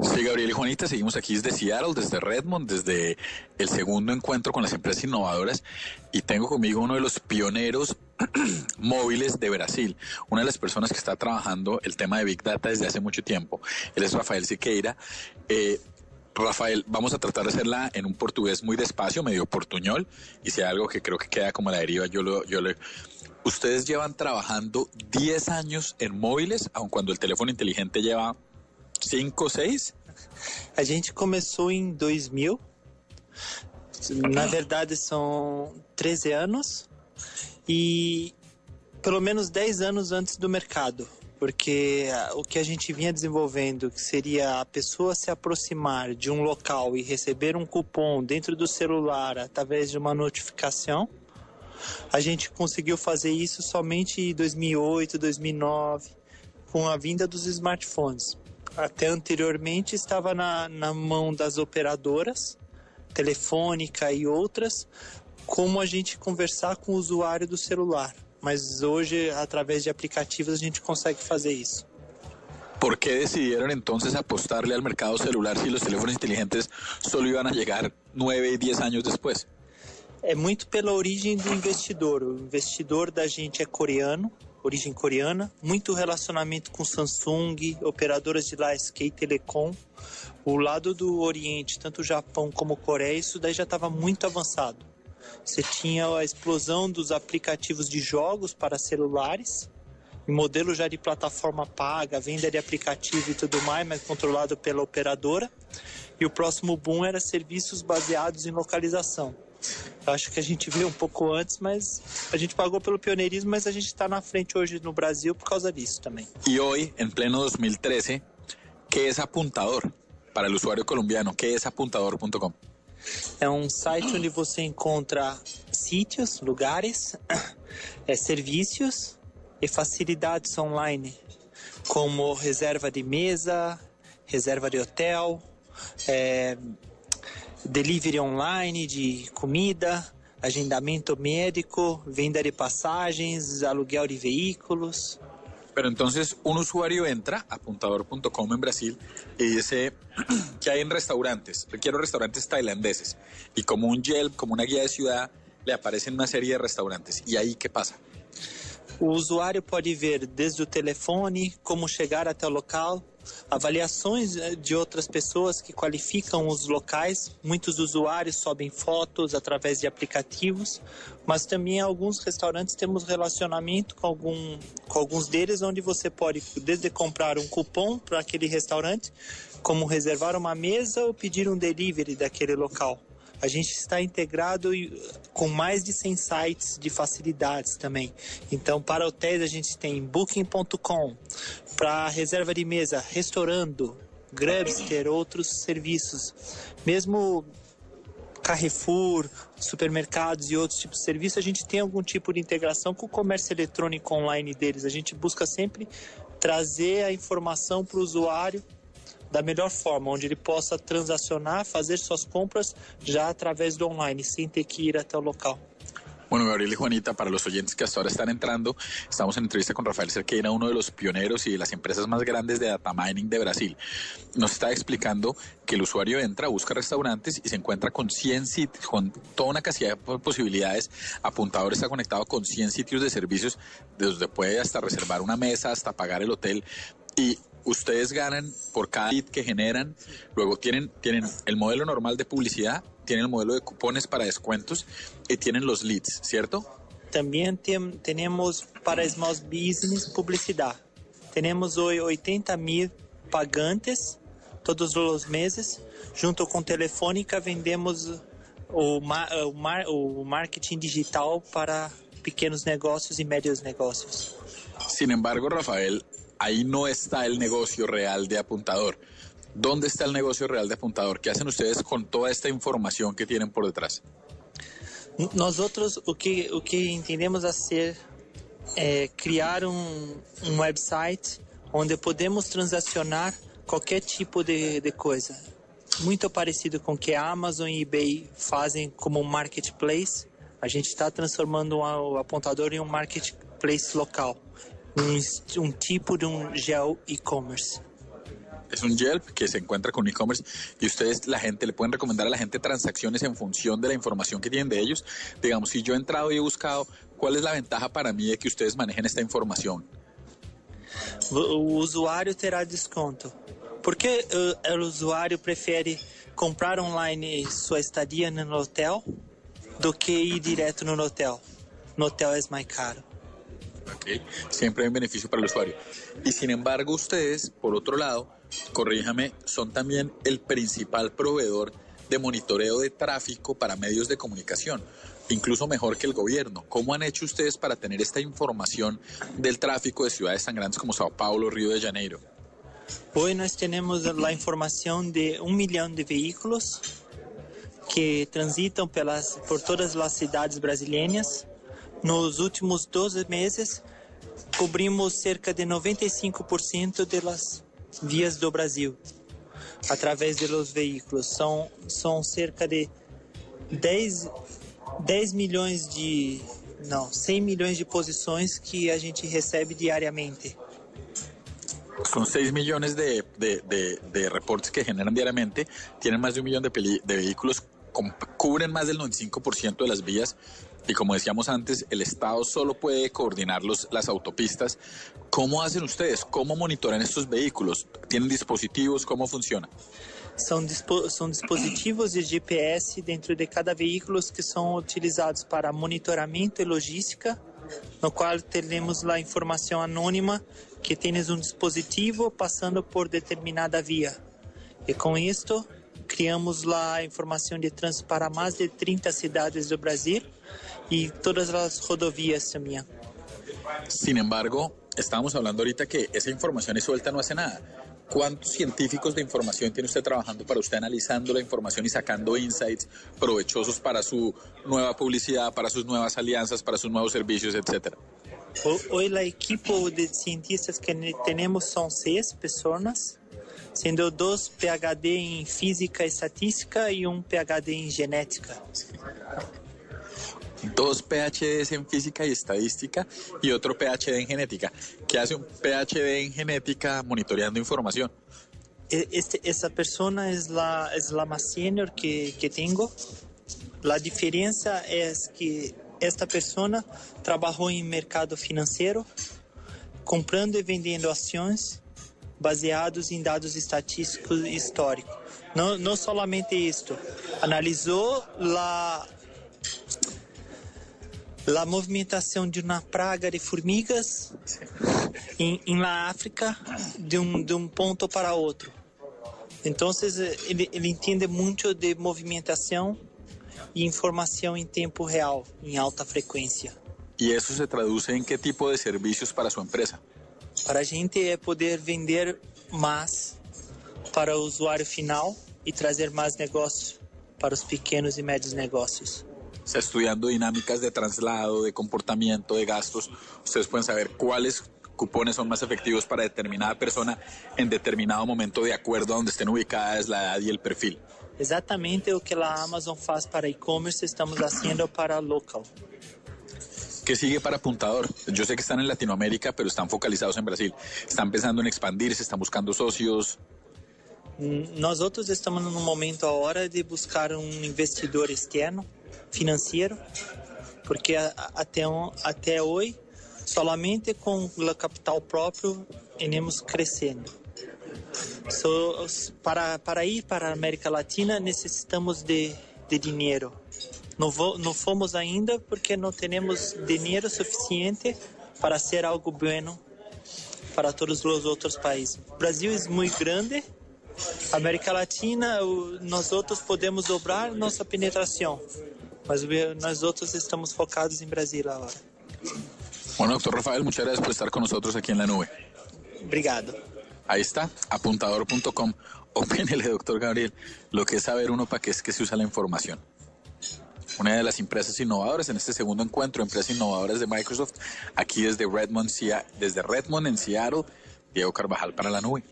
Sí, Gabriel y Juanita, seguimos aquí desde Seattle, desde Redmond, desde el segundo encuentro con las empresas innovadoras y tengo conmigo uno de los pioneros móviles de Brasil, una de las personas que está trabajando el tema de Big Data desde hace mucho tiempo. Él es Rafael Siqueira. Eh, Rafael, vamos a tratar de hacerla en un portugués muy despacio, medio portuñol, y hay algo que creo que queda como la deriva, yo lo, yo le... Ustedes llevan trabajando 10 años en móviles, aun cuando el teléfono inteligente lleva 5, 6? A gente começou em 2000. Na verdade, são 13 anos. E pelo menos 10 anos antes do mercado. Porque o que a gente vinha desenvolvendo, que seria a pessoa se aproximar de um local e receber um cupom dentro do celular através de uma notificação, a gente conseguiu fazer isso somente em 2008, 2009, com a vinda dos smartphones até anteriormente estava na, na mão das operadoras, telefônica e outras, como a gente conversar com o usuário do celular. Mas hoje, através de aplicativos, a gente consegue fazer isso. ¿Por qué decidieron entonces apostarle al mercado celular si los teléfonos inteligentes solo iban a llegar 9 y 10 años después? É muito pela origem do investidor. O investidor da gente é coreano, origem coreana, muito relacionamento com Samsung, operadoras de lá, SK Telecom. O lado do Oriente, tanto Japão como Coreia, isso daí já estava muito avançado. Você tinha a explosão dos aplicativos de jogos para celulares, modelo já de plataforma paga, venda de aplicativo e tudo mais, mas controlado pela operadora. E o próximo boom era serviços baseados em localização. Acho que a gente veio um pouco antes, mas a gente pagou pelo pioneirismo, mas a gente está na frente hoje no Brasil por causa disso também. E hoje, em pleno 2013, que é apuntador para o usuário colombiano? Que é apuntador.com? É um site onde você encontra sítios, lugares, é, serviços e facilidades online, como reserva de mesa, reserva de hotel, é, delivery online de comida, agendamento médico, venda de passagens, aluguel de veículos. Pero entonces un usuario entra a apuntador.com en Brasil y dice que hay en restaurantes, quiero restaurantes tailandeses. Y como un Yelp, como una guía de ciudad, le aparecen una serie de restaurantes. ¿Y ahí qué pasa? O usuário pode ver desde o telefone como chegar até o local, avaliações eh, de outras pessoas que qualificam os locais. Muitos usuários sobem fotos através de aplicativos, mas também alguns restaurantes temos relacionamento com, algum, com alguns deles, onde você pode desde comprar um cupom para aquele restaurante, como reservar uma mesa ou pedir um delivery daquele local. A gente está integrado com mais de 100 sites de facilidades também. Então, para hotéis, a gente tem Booking.com, para reserva de mesa, Restaurando, Grubster, outros serviços. Mesmo Carrefour, supermercados e outros tipos de serviços, a gente tem algum tipo de integração com o comércio eletrônico online deles. A gente busca sempre trazer a informação para o usuário da melhor forma, onde ele possa transacionar, fazer suas compras já através do online, sem ter que ir até o local. Bueno, Gabriel y Juanita, para los oyentes que hasta ahora están entrando, estamos en entrevista con Rafael Cerqueira, uno de los pioneros y de las empresas más grandes de data mining de Brasil. Nos está explicando que el usuario entra, busca restaurantes y se encuentra con 100 sitios, con toda una cantidad de posibilidades. Apuntador está conectado con 100 sitios de servicios, desde puede hasta reservar una mesa, hasta pagar el hotel. Y ustedes ganan por cada lead que generan, luego tienen, tienen el modelo normal de publicidad, tienen el modelo de cupones para descuentos y tienen los leads, ¿cierto? También tenemos para small business publicidad. Tenemos hoy 80 mil pagantes todos los meses. Junto con Telefónica vendemos o, o, mar, o marketing digital para pequenos negócios e médios negócios. Sin embargo, Rafael, ahí no está el negocio real de apuntador. ¿Dónde está el negocio real de apuntador? ¿Qué hacen ustedes con toda esta información que tienen por detrás? Nosotros o que, o que entendemos hacer é criar um, um website onde podemos transacionar qualquer tipo de, de coisa. Muito parecido com o que a Amazon e eBay fazem como marketplace. A gente está transformando o apontador em um marketplace local um, um tipo de um geo e-commerce. es un Yelp que se encuentra con e-commerce y ustedes, la gente, le pueden recomendar a la gente transacciones en función de la información que tienen de ellos. Digamos, si yo he entrado y he buscado, ¿cuál es la ventaja para mí de que ustedes manejen esta información? O usuário terá desconto. Por que uh, o usuário prefere comprar online sua estadia no hotel do que ir direto no hotel? No hotel é mais caro. Siempre hay un beneficio para el usuario. Y sin embargo, ustedes, por otro lado, corríjame, son también el principal proveedor de monitoreo de tráfico para medios de comunicación, incluso mejor que el gobierno. ¿Cómo han hecho ustedes para tener esta información del tráfico de ciudades tan grandes como Sao Paulo, Río de Janeiro? Hoy nós temos a informação de um milhão de veículos que transitam pelas, por todas as cidades brasileiras. Nos últimos 12 meses, cobrimos cerca de 95% das vias do Brasil através dos veículos. São, são cerca de 10, 10 milhões de. Não, 100 milhões de posições que a gente recebe diariamente. Son 6 millones de, de, de, de, reportes que generan diariamente, tienen más de un millón de, de vehículos, cubren más del 95% de las vías y como decíamos antes, el Estado solo puede coordinar los, las autopistas. ¿Cómo hacen ustedes? ¿Cómo monitorean estos vehículos? ¿Tienen dispositivos? ¿Cómo funciona? São, dispo, são dispositivos de GPS dentro de cada veículo que são utilizados para monitoramento e logística, no qual temos a informação anônima que tens um dispositivo passando por determinada via. E com isto, criamos a informação de trânsito para mais de 30 cidades do Brasil y todas las rodovías también. Sin embargo, estábamos hablando ahorita que esa información es suelta no hace nada. ¿Cuántos científicos de información tiene usted trabajando para usted analizando la información y sacando insights provechosos para su nueva publicidad, para sus nuevas alianzas, para sus nuevos servicios, etcétera? Hoy el equipo de cientistas que tenemos son seis personas, siendo dos PhD en física y estadística y un PhD en genética. dos PhDs en física y estadística y otro PhD en genética. ¿Qué hace un PhD en genética monitoreando información? E, este, esa persona es la, es la más senior que, que tengo. La diferencia es que esta persona trabajó en mercado financiero, comprando e vendendo ações baseados em dados estatísticos históricos. Não, não somente isto, analisou la, la movimentação de uma praga de formigas em, em la África de um, de um ponto para outro. Então, ele, ele entende muito de movimentação e informação em tempo real, em alta frequência. E isso se traduz em que tipo de serviços para sua empresa? Para a gente é poder vender mais para o usuário final e trazer mais negócios para os pequenos e médios negócios. sea, estudiando dinámicas de traslado, de comportamiento, de gastos, ustedes pueden saber cuáles cupones son más efectivos para determinada persona en determinado momento de acuerdo a donde estén ubicadas la edad y el perfil. Exatamente o que la Amazon faz para e-commerce, estamos haciendo para local. ¿Qué sigue para Apuntador? Yo sé que están en Latinoamérica, pero están focalizados en Brasil. ¿Están pensando en expandirse? ¿Están buscando socios? Nosotros estamos en un momento ahora de buscar un investidor externo financeiro, porque até, até hoje, somente com o capital próprio, iremos crescendo. So, para, para ir para a América Latina, necessitamos de, de dinheiro. Não, vo, não fomos ainda porque não temos dinheiro suficiente para ser algo bueno para todos os outros países. O Brasil é muito grande, América Latina, nós outros podemos dobrar nossa penetração. Mas nós outros estamos focados em Brasil agora. Bueno, doctor Rafael, muchas gracias por estar con nosotros aquí en la nube. Obrigado. Ahí está, apuntador.com. Opínele, doctor Gabriel, lo que es saber uno para qué es que se usa la información. Una de las empresas innovadoras en este segundo encuentro, empresas innovadoras de Microsoft, aquí desde Redmond, desde Redmond en Seattle, Diego Carvajal para la nube.